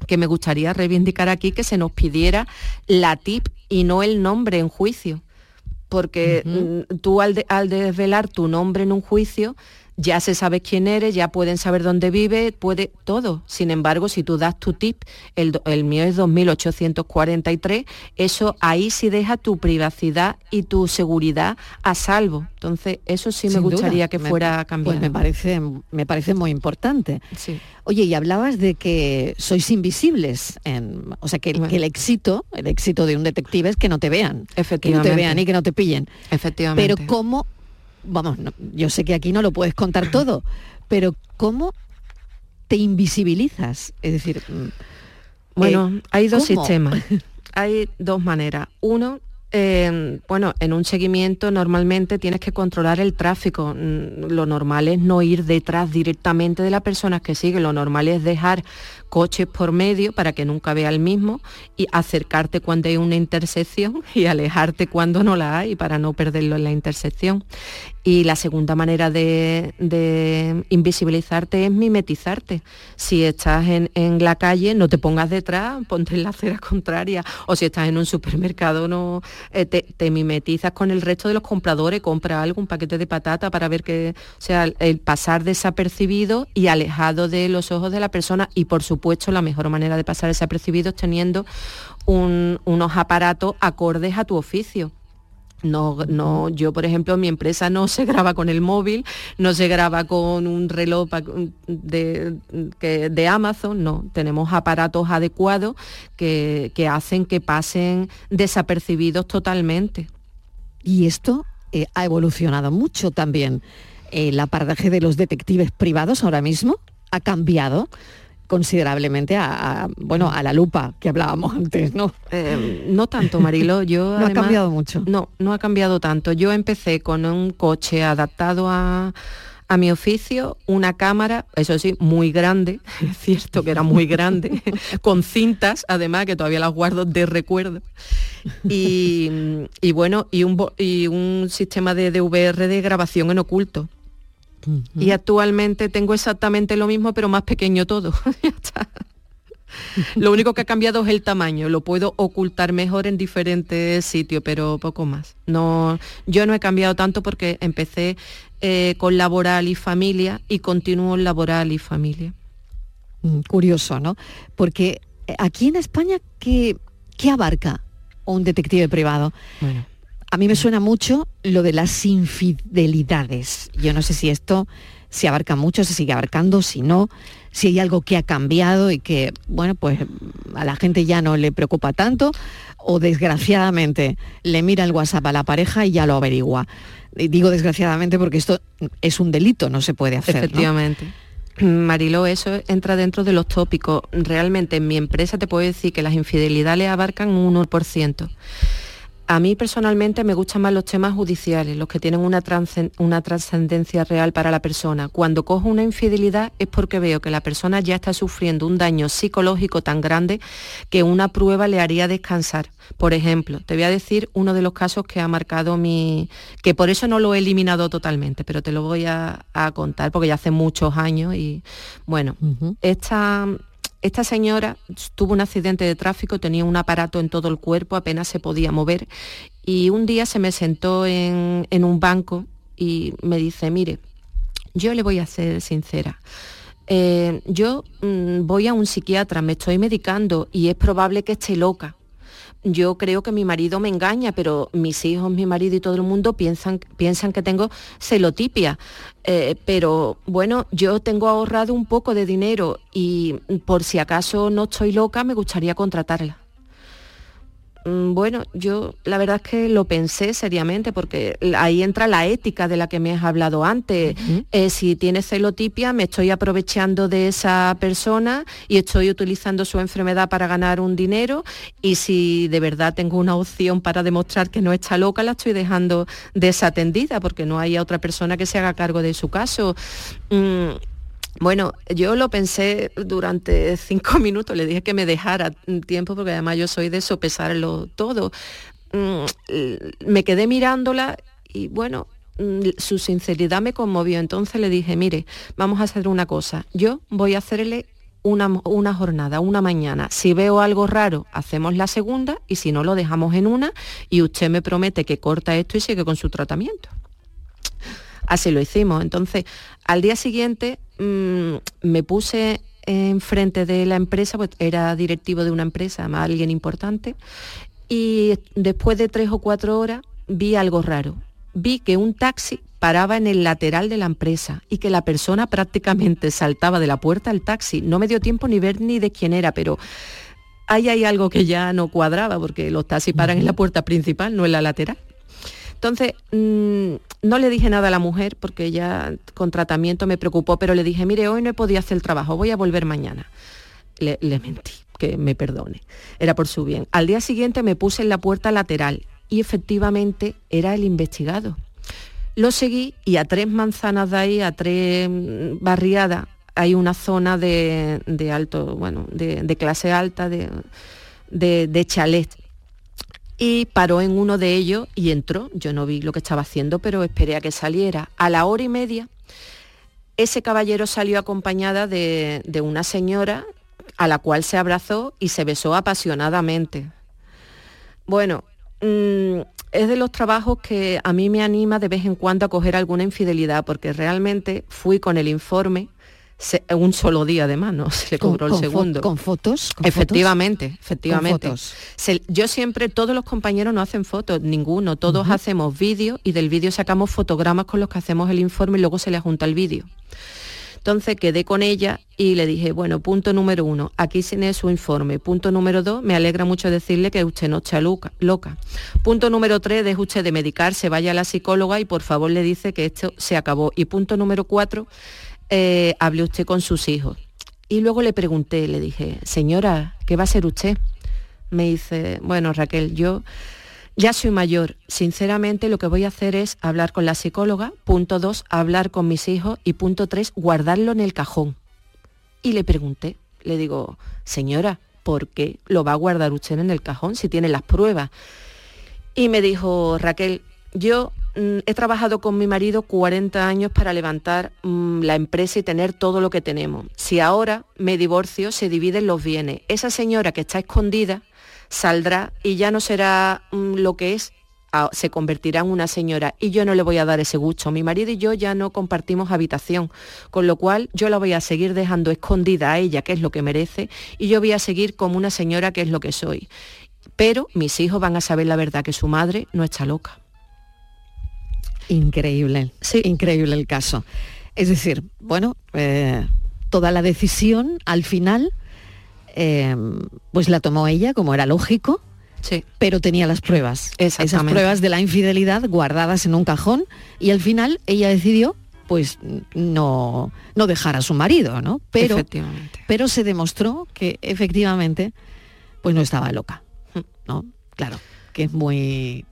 Speaker 10: que me gustaría reivindicar aquí que se nos pidiera la tip y no el nombre en juicio. Porque tú al, de- al desvelar tu nombre en un juicio, ya se sabe quién eres, ya pueden saber dónde vive, puede todo. Sin embargo, si tú das tu tip, el, el mío es 2843, eso ahí sí deja tu privacidad y tu seguridad a salvo. Entonces, eso sí me
Speaker 4: Sin duda.
Speaker 10: gustaría que
Speaker 4: Me-
Speaker 10: fuera cambiado.
Speaker 4: Pues me parece, me parece muy importante. Oye, y hablabas de que sois invisibles, en- o sea, que, el- que el éxito, el éxito de un detective es que no te vean, que no te
Speaker 10: Efectivamente.
Speaker 4: vean y que no te pillen.
Speaker 10: Efectivamente.
Speaker 4: Pero cómo, vamos, no- yo sé que aquí no lo puedes contar todo, pero cómo te invisibilizas, es decir, mm,
Speaker 10: Bueno,
Speaker 4: eh,
Speaker 10: hay dos
Speaker 4: ¿cómo?
Speaker 10: sistemas. Hay dos maneras. Uno, eh, bueno, en un seguimiento normalmente tienes que controlar el tráfico. Mm, Lo normal es no ir detrás directamente de las personas que siguen. Lo normal es dejar coches por medio para que nunca vea el mismo y acercarte cuando hay una intersección y alejarte cuando no la hay para no perderlo en la intersección. Y la segunda manera de, de invisibilizarte es mimetizarte. Si estás en, en la calle, no te pongas detrás, ponte en la acera contraria. O si estás en un supermercado, no eh, te, mimetizas con el resto de los compradores, compra algo, un paquete de patata para ver que, sea, el- el pasar desapercibido y alejado de los ojos de la persona. Y por supuesto, la mejor manera de pasar desapercibido es teniendo un- unos aparatos acordes a tu oficio. No, no, yo por ejemplo mi empresa no se graba con el móvil, no se graba con un reloj de, de Amazon, no, tenemos aparatos adecuados que, que hacen que pasen desapercibidos totalmente.
Speaker 4: Y esto eh, ha evolucionado mucho también. El aparataje de los detectives privados ahora mismo ha cambiado considerablemente a, a, bueno a la lupa que hablábamos antes, ¿no?
Speaker 10: Eh, no tanto, Marilo. Yo
Speaker 4: No ha
Speaker 10: además-
Speaker 4: cambiado mucho.
Speaker 10: No, no ha cambiado tanto. Yo empecé con un coche adaptado a, a mi oficio, una cámara, eso sí, muy grande, es cierto que era muy grande, con cintas, además, que todavía las guardo de recuerdo. Y, y bueno, y un, y un sistema de DVR de grabación en oculto. Y actualmente tengo exactamente lo mismo, pero más pequeño todo. Lo único que ha cambiado es el tamaño. Lo puedo ocultar mejor en diferentes sitios, pero poco más. No, yo no he cambiado tanto porque empecé eh, con laboral y familia y continúo en laboral y familia.
Speaker 4: Mm, Curioso, ¿no? Porque eh, aquí en España, ¿qué, qué abarca un detective privado? A mí me suena mucho lo de las infidelidades. Yo no sé si esto se abarca mucho, se sigue abarcando, si no, si hay algo que ha cambiado y que, bueno, pues a la gente ya no le preocupa tanto o desgraciadamente le mira el WhatsApp a la pareja y ya lo averigua. Digo desgraciadamente porque esto es un delito, no se puede hacer. ¿no?
Speaker 10: Efectivamente. Mariló, eso entra dentro de los tópicos. Realmente en mi empresa te puedo decir que las infidelidades abarcan un 1%. A mí personalmente me gustan más los temas judiciales, los que tienen una, trascendencia real para la persona. Cuando cojo una infidelidad es porque veo que la persona ya está sufriendo un daño psicológico tan grande que una prueba le haría descansar. Por ejemplo, te voy a decir uno de los casos que ha marcado mi... que por eso no lo he eliminado totalmente, pero te lo voy a, a contar porque ya hace muchos años y bueno, esta, esta señora tuvo un accidente de tráfico, tenía un aparato en todo el cuerpo, apenas se podía mover y un día se me sentó en, un banco y me dice, mire, yo le voy a ser sincera. eh, yo mm, voy a un psiquiatra, me estoy medicando y es probable que esté loca. Yo creo que mi marido me engaña, pero mis hijos, mi marido y todo el mundo piensan, piensan que tengo celotipia. Eh, pero bueno, yo tengo ahorrado un poco de dinero y por si acaso no estoy loca, me gustaría contratarla. Mm, Bueno, yo la verdad es que lo pensé seriamente porque ahí entra la ética de la que me has hablado antes. Eh, si tiene celotipia, me estoy aprovechando de esa persona y estoy utilizando su enfermedad para ganar un dinero y si de verdad tengo una opción para demostrar que no está loca, la estoy dejando desatendida porque no hay otra persona que se haga cargo de su caso. Mm, bueno, yo lo pensé durante cinco minutos, le dije que me dejara tiempo porque además yo soy de sopesarlo todo. Mm, Me quedé mirándola y bueno, mm, su sinceridad me conmovió. Entonces le dije, mire, vamos a hacer una cosa. Yo voy a hacerle una, una jornada, una mañana. Si veo algo raro, hacemos la segunda y si no, lo dejamos en una y usted me promete que corta esto y sigue con su tratamiento. Así lo hicimos. Entonces, al día siguiente mm, me puse enfrente de la empresa, pues era directivo de una empresa, además alguien importante, y después de tres o cuatro horas vi algo raro. Vi que un taxi paraba en el lateral de la empresa y que la persona prácticamente saltaba de la puerta al taxi. No me dio tiempo ni ver ni de quién era, pero ahí hay algo que ya no cuadraba porque los taxis paran en la puerta principal, no en la lateral. Entonces, mm, no le dije nada a la mujer porque ya con tratamiento me preocupó, pero le dije, mire, hoy no he podido hacer el trabajo, voy a volver mañana. Le, mentí, que me perdone. Era por su bien. Al día siguiente me puse en la puerta lateral y efectivamente era el investigado. Lo seguí y a tres manzanas de ahí, a tres mm, barriadas, hay una zona de, alto, bueno, de, clase alta, de, de, chalet. Y paró en uno de ellos y entró. Yo no vi lo que estaba haciendo, pero esperé a que saliera. A la hora y media, ese caballero salió acompañada de, una señora a la cual se abrazó y se besó apasionadamente. Bueno, mm, es de los trabajos que a mí me anima de vez en cuando a coger alguna infidelidad, porque realmente fui con el informe un solo día además, ¿no? Se le cobró el segundo.
Speaker 4: ¿Con fotos?
Speaker 10: efectivamente, efectivamente. yo siempre, todos los compañeros no hacen fotos, ninguno, todos hacemos vídeo y del vídeo sacamos fotogramas con los que hacemos el informe y luego se le junta el vídeo. Entonces quedé con ella y le dije, bueno, punto número uno, aquí tiene su informe. Punto número dos, me alegra mucho decirle que usted no está loca. loca. Punto número tres, deje usted de medicarse, vaya a la psicóloga y por favor le dice que esto se acabó. Y punto número cuatro, eh, hable usted con sus hijos. Y luego le pregunté, le dije, señora, ¿qué va a ser usted? Me dice, bueno, Raquel, yo ya soy mayor. Sinceramente lo que voy a hacer es hablar con la psicóloga. Punto dos, hablar con mis hijos. Y punto tres, guardarlo en el cajón. Y le pregunté, le digo, señora, ¿por qué lo va a guardar usted en el cajón si tiene las pruebas? Y me dijo, Raquel, yo he trabajado con mi marido 40 años para levantar mm, la empresa y tener todo lo que tenemos. Si ahora me divorcio, se dividen los bienes. Esa señora que está escondida saldrá y ya no será mm, lo que es, se convertirá en una señora y yo no le voy a dar ese gusto. Mi marido y yo ya no compartimos habitación, con lo cual yo la voy a seguir dejando escondida a ella, que es lo que merece, y yo voy a seguir como una señora, que es lo que soy. Pero mis hijos van a saber la verdad, que su madre no está loca.
Speaker 4: Increíble, sí. increíble el caso. Es decir, bueno, eh, toda la decisión al final, eh, pues la tomó ella, como era lógico,
Speaker 10: sí.
Speaker 4: pero tenía las pruebas. Esas pruebas de la infidelidad guardadas en un cajón y al final ella decidió pues no, no dejar a su marido, ¿no? Pero, pero se demostró que efectivamente pues no estaba loca, ¿no? Claro, que es muy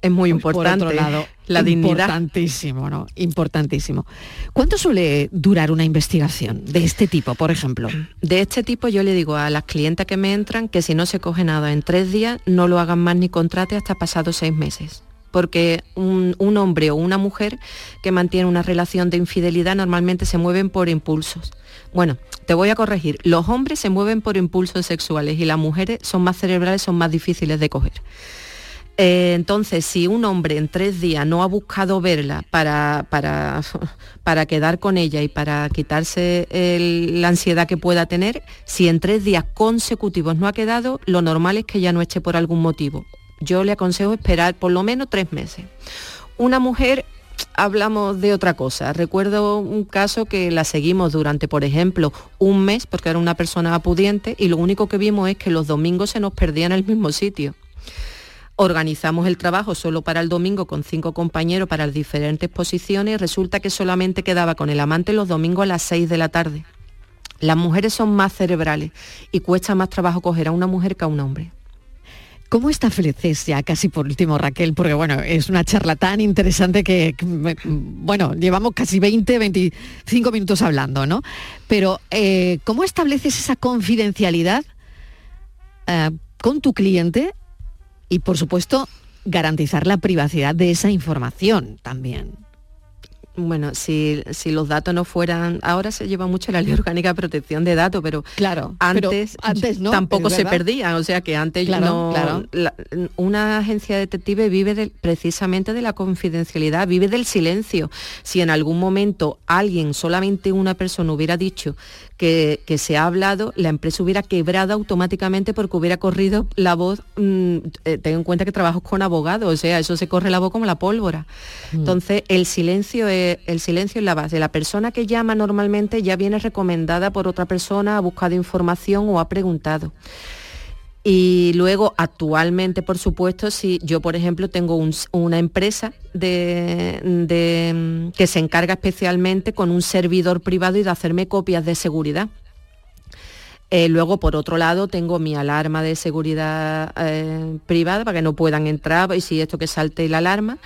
Speaker 10: es muy importante. Por otro lado, la dignidad.
Speaker 4: Importantísimo, ¿no? Importantísimo. ¿Cuánto suele durar una investigación de este tipo, por ejemplo?
Speaker 10: De este tipo yo le digo a las clientas que me entran que si no se coge nada en tres días, no lo hagan más ni contrate hasta pasados seis meses porque un, un, hombre o una mujer que mantiene una relación de infidelidad normalmente se mueven por impulsos. Bueno, te voy a corregir, los hombres se mueven por impulsos sexuales y las mujeres son más cerebrales, son más difíciles de coger. Eh, entonces, si un hombre en tres días no ha buscado verla para, para, para quedar con ella y para quitarse la ansiedad que pueda tener, si en tres días consecutivos no ha quedado, lo normal es que ya no eche por algún motivo. Yo le aconsejo esperar por lo menos tres meses. Una mujer hablamos de otra cosa. Recuerdo un caso que la seguimos durante, por ejemplo, un mes, porque era una persona pudiente, y lo único que vimos es que los domingos se nos perdían en el mismo sitio. Organizamos el trabajo solo para el domingo con cinco compañeros para las diferentes posiciones resulta que solamente quedaba con el amante los domingos a las 6 de la tarde. Las mujeres son más cerebrales y cuesta más trabajo coger a una mujer que a un hombre.
Speaker 4: ¿Cómo estableces ya casi por último, Raquel? Porque bueno, es una charla tan interesante que, bueno, llevamos casi 20, 25 minutos hablando, ¿no? Pero, eh, ¿cómo estableces esa confidencialidad eh, con tu cliente y por supuesto garantizar la privacidad de esa información también.
Speaker 10: Bueno, si, si los datos no fueran, ahora se lleva mucho la ley orgánica de protección de datos, pero
Speaker 4: claro,
Speaker 10: antes,
Speaker 4: pero antes no,
Speaker 10: tampoco se perdían, o sea que antes
Speaker 4: Claro,
Speaker 10: no,
Speaker 4: claro.
Speaker 10: la- una agencia detective vive precisamente de la confidencialidad, vive del silencio. Si en algún momento alguien, solamente una persona hubiera dicho que, que se ha hablado, la empresa hubiera quebrado automáticamente porque hubiera corrido la voz, mm, eh, ten en cuenta que trabajo con abogados, o sea, eso se corre la voz como la pólvora. Entonces, el silencio, es, el silencio es la base. La persona que llama normalmente ya viene recomendada por otra persona, ha buscado información o ha preguntado. Y luego, actualmente, por supuesto, si yo, por ejemplo, tengo un- una empresa de, de, mm, que se encarga especialmente con un servidor privado y de hacerme copias de seguridad. Eh, luego, por otro lado, tengo mi alarma de seguridad eh, privada para que no puedan entrar y si esto que salte la alarma.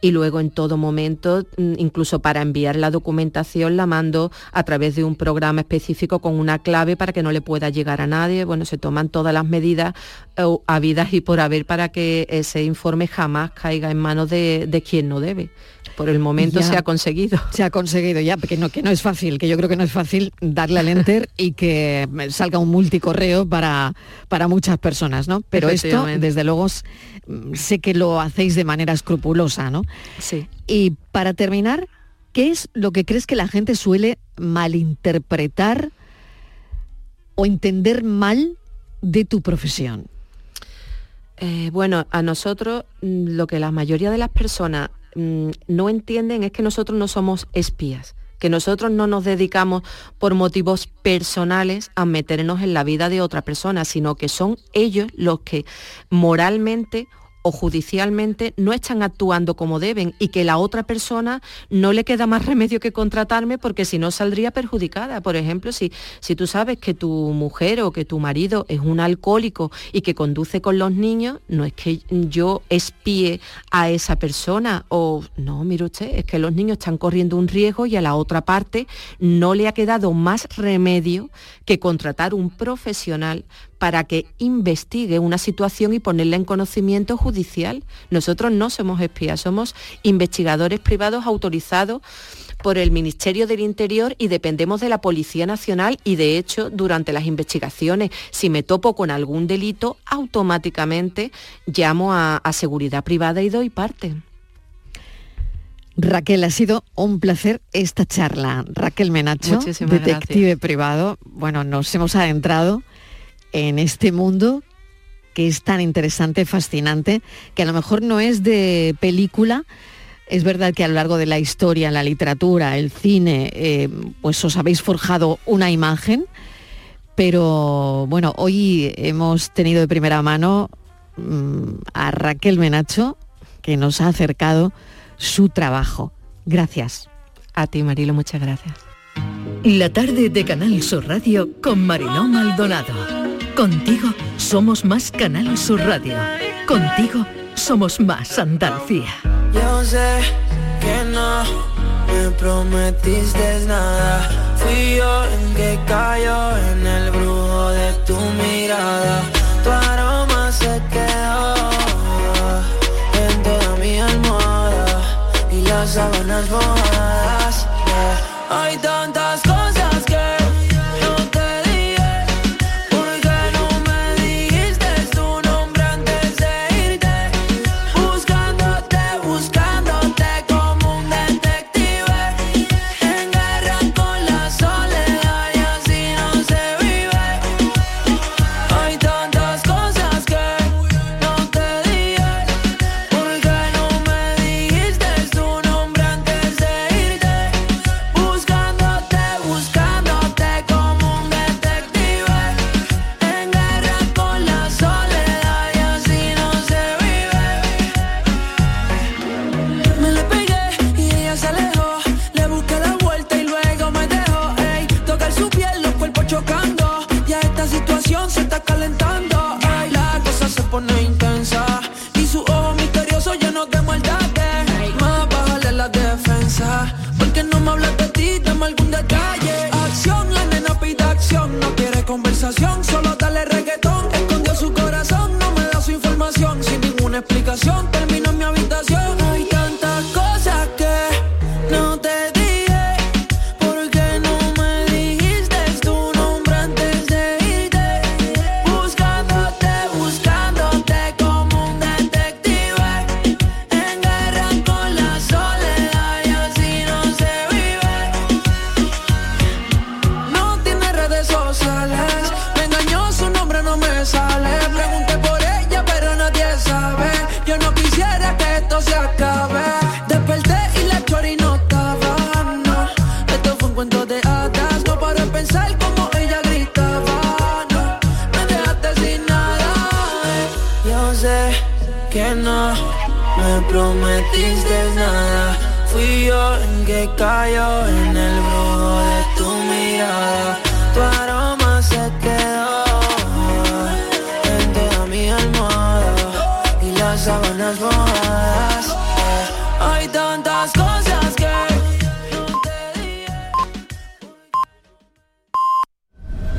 Speaker 10: Y luego en todo momento, mm, incluso para enviar la documentación, la mando a través de un programa específico con una clave para que no le pueda llegar a nadie. Bueno, se toman todas las medidas eh, habidas y por haber para que ese informe jamás caiga en manos de, de quien no debe. Por el momento
Speaker 4: Ya.
Speaker 10: se ha conseguido.
Speaker 4: Se ha conseguido ya, que no, que no es fácil, que yo creo que no es fácil darle al enter y que salga un multicorreo para, para muchas personas, ¿no? Pero esto, desde luego, sé que lo hacéis de manera escrupulosa, ¿no?
Speaker 10: Sí.
Speaker 4: Y para terminar, ¿qué es lo que crees que la gente suele malinterpretar o entender mal de tu profesión?
Speaker 10: Eh, bueno, a nosotros mm, lo que la mayoría de las personas mm, no entienden es que nosotros no somos espías, que nosotros no nos dedicamos por motivos personales a meternos en la vida de otra persona, sino que son ellos los que moralmente o judicialmente no están actuando como deben y que la otra persona no le queda más remedio que contratarme porque si no saldría perjudicada. Por ejemplo, si, si tú sabes que tu mujer o que tu marido es un alcohólico y que conduce con los niños, no es que yo espíe a esa persona o no, mire usted, es que los niños están corriendo un riesgo y a la otra parte no le ha quedado más remedio que contratar un profesional para que investigue una situación y ponerla en conocimiento judicial. Nosotros no somos espías, somos investigadores privados autorizados por el Ministerio del Interior y dependemos de la Policía Nacional y de hecho durante las investigaciones, si me topo con algún delito, automáticamente llamo a, a seguridad privada y doy parte.
Speaker 4: Raquel, ha sido un placer esta charla. Raquel Menacho,
Speaker 10: Muchísimas
Speaker 4: detective privado. Bueno, nos hemos adentrado en este mundo que es tan interesante, fascinante, que a lo mejor no es de película. Es verdad que a lo largo de la historia, la literatura, el cine, eh, pues os habéis forjado una imagen, pero bueno, hoy hemos tenido de primera mano mm, a Raquel Menacho, que nos ha acercado su trabajo. Gracias.
Speaker 10: A ti, Marilo, muchas gracias.
Speaker 11: La tarde de Canal Sur Radio con Mariló Maldonado. Contigo somos más Canal Sur Radio. Contigo somos más Andalucía.
Speaker 12: Yo sé que no me prometiste nada. Fui yo el que cayó en el brujo de tu mirada. Tu aroma se quedó en toda mi almohada y las sábanas mojadas. yeah. Hay tantas